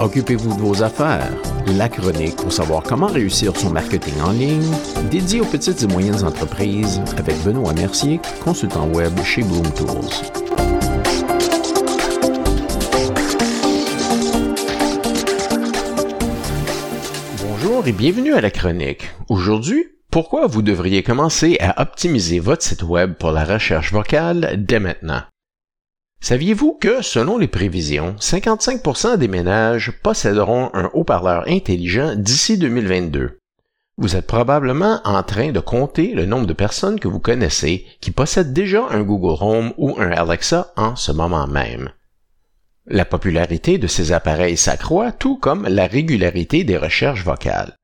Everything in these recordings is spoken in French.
Occupez-vous de vos affaires. La chronique pour savoir comment réussir son marketing en ligne, dédié aux petites et moyennes entreprises avec Benoît Mercier, consultant web chez Bloom Tools. Bonjour et bienvenue à la chronique. Aujourd'hui, pourquoi vous devriez commencer à optimiser votre site web pour la recherche vocale dès maintenant? Saviez-vous que, selon les prévisions, 55% des ménages posséderont un haut-parleur intelligent d'ici 2022? Vous êtes probablement en train de compter le nombre de personnes que vous connaissez qui possèdent déjà un Google Home ou un Alexa en ce moment même. La popularité de ces appareils s'accroît tout comme la régularité des recherches vocales.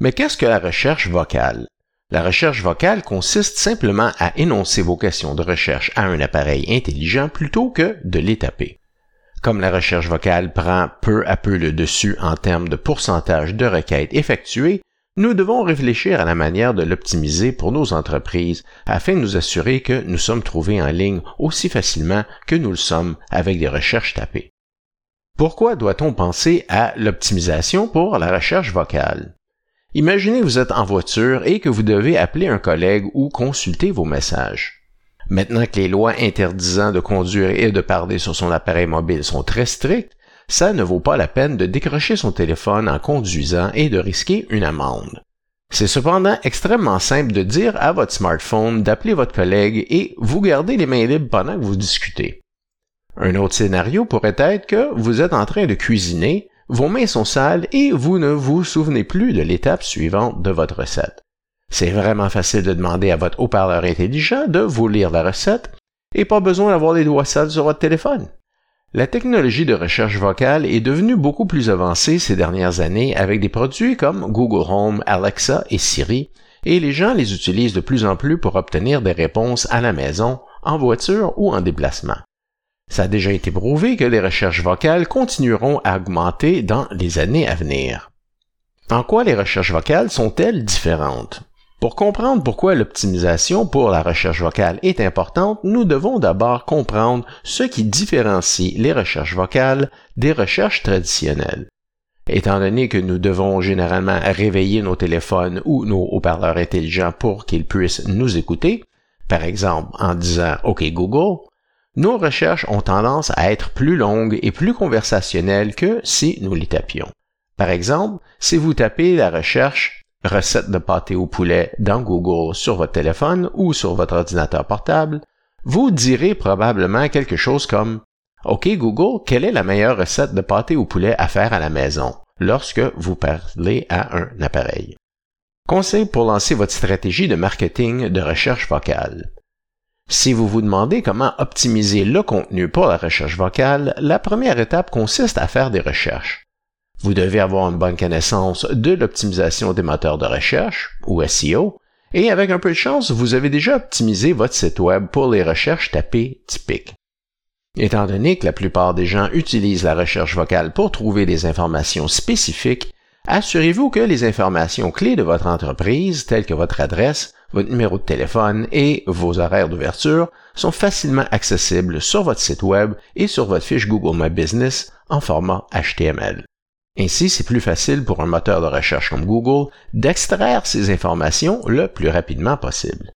Mais qu'est-ce que la recherche vocale? La recherche vocale consiste simplement à énoncer vos questions de recherche à un appareil intelligent plutôt que de les taper. Comme la recherche vocale prend peu à peu le dessus en termes de pourcentage de requêtes effectuées, nous devons réfléchir à la manière de l'optimiser pour nos entreprises afin de nous assurer que nous sommes trouvés en ligne aussi facilement que nous le sommes avec des recherches tapées. Pourquoi doit-on penser à l'optimisation pour la recherche vocale? Imaginez que vous êtes en voiture et que vous devez appeler un collègue ou consulter vos messages. Maintenant que les lois interdisant de conduire et de parler sur son appareil mobile sont très strictes, ça ne vaut pas la peine de décrocher son téléphone en conduisant et de risquer une amende. C'est cependant extrêmement simple de dire à votre smartphone d'appeler votre collègue et vous gardez les mains libres pendant que vous discutez. Un autre scénario pourrait être que vous êtes en train de cuisiner vos mains sont sales et vous ne vous souvenez plus de l'étape suivante de votre recette. C'est vraiment facile de demander à votre haut-parleur intelligent de vous lire la recette et pas besoin d'avoir les doigts sales sur votre téléphone. La technologie de recherche vocale est devenue beaucoup plus avancée ces dernières années avec des produits comme Google Home, Alexa et Siri, et les gens les utilisent de plus en plus pour obtenir des réponses à la maison, en voiture ou en déplacement. Ça a déjà été prouvé que les recherches vocales continueront à augmenter dans les années à venir. En quoi les recherches vocales sont-elles différentes? Pour comprendre pourquoi l'optimisation pour la recherche vocale est importante, nous devons d'abord comprendre ce qui différencie les recherches vocales des recherches traditionnelles. Étant donné que nous devons généralement réveiller nos téléphones ou nos haut-parleurs intelligents pour qu'ils puissent nous écouter, par exemple en disant OK Google, nos recherches ont tendance à être plus longues et plus conversationnelles que si nous les tapions. Par exemple, si vous tapez la recherche recette de pâté au poulet dans Google sur votre téléphone ou sur votre ordinateur portable, vous direz probablement quelque chose comme OK Google, quelle est la meilleure recette de pâté au poulet à faire à la maison lorsque vous parlez à un appareil. Conseil pour lancer votre stratégie de marketing de recherche vocale. Si vous vous demandez comment optimiser le contenu pour la recherche vocale, la première étape consiste à faire des recherches. Vous devez avoir une bonne connaissance de l'optimisation des moteurs de recherche, ou SEO, et avec un peu de chance, vous avez déjà optimisé votre site web pour les recherches tapées typiques. Étant donné que la plupart des gens utilisent la recherche vocale pour trouver des informations spécifiques, assurez-vous que les informations clés de votre entreprise, telles que votre adresse, votre numéro de téléphone et vos horaires d'ouverture sont facilement accessibles sur votre site web et sur votre fiche Google My Business en format HTML. Ainsi, c'est plus facile pour un moteur de recherche comme Google d'extraire ces informations le plus rapidement possible.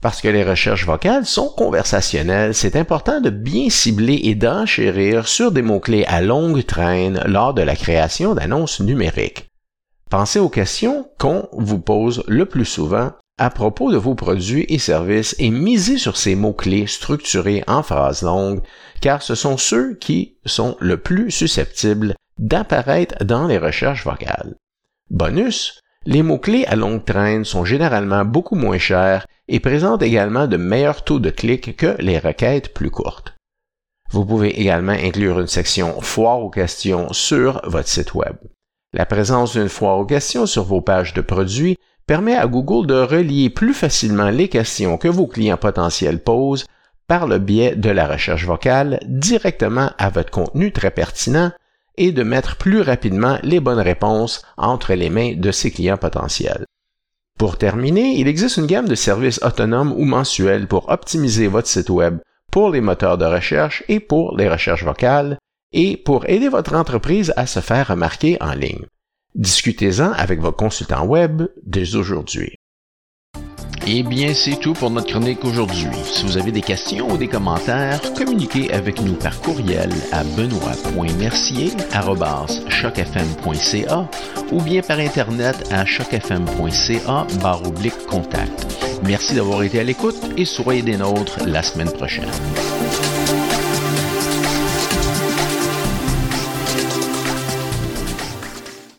Parce que les recherches vocales sont conversationnelles, c'est important de bien cibler et d'enchérir sur des mots-clés à longue traîne lors de la création d'annonces numériques. Pensez aux questions qu'on vous pose le plus souvent à propos de vos produits et services et misez sur ces mots-clés structurés en phrases longues, car ce sont ceux qui sont le plus susceptibles d'apparaître dans les recherches vocales. Bonus, les mots-clés à longue traîne sont généralement beaucoup moins chers et présentent également de meilleurs taux de clics que les requêtes plus courtes. Vous pouvez également inclure une section foire aux questions sur votre site web. La présence d'une foire aux questions sur vos pages de produits permet à Google de relier plus facilement les questions que vos clients potentiels posent par le biais de la recherche vocale directement à votre contenu très pertinent et de mettre plus rapidement les bonnes réponses entre les mains de ses clients potentiels. Pour terminer, il existe une gamme de services autonomes ou mensuels pour optimiser votre site web pour les moteurs de recherche et pour les recherches vocales, et pour aider votre entreprise à se faire remarquer en ligne. Discutez-en avec votre consultant web dès aujourd'hui. Eh bien, c'est tout pour notre chronique aujourd'hui. Si vous avez des questions ou des commentaires, communiquez avec nous par courriel à benoît.mercier.chocfm.ca ou bien par Internet à chocfm.ca barre contact. Merci d'avoir été à l'écoute et soyez des nôtres la semaine prochaine.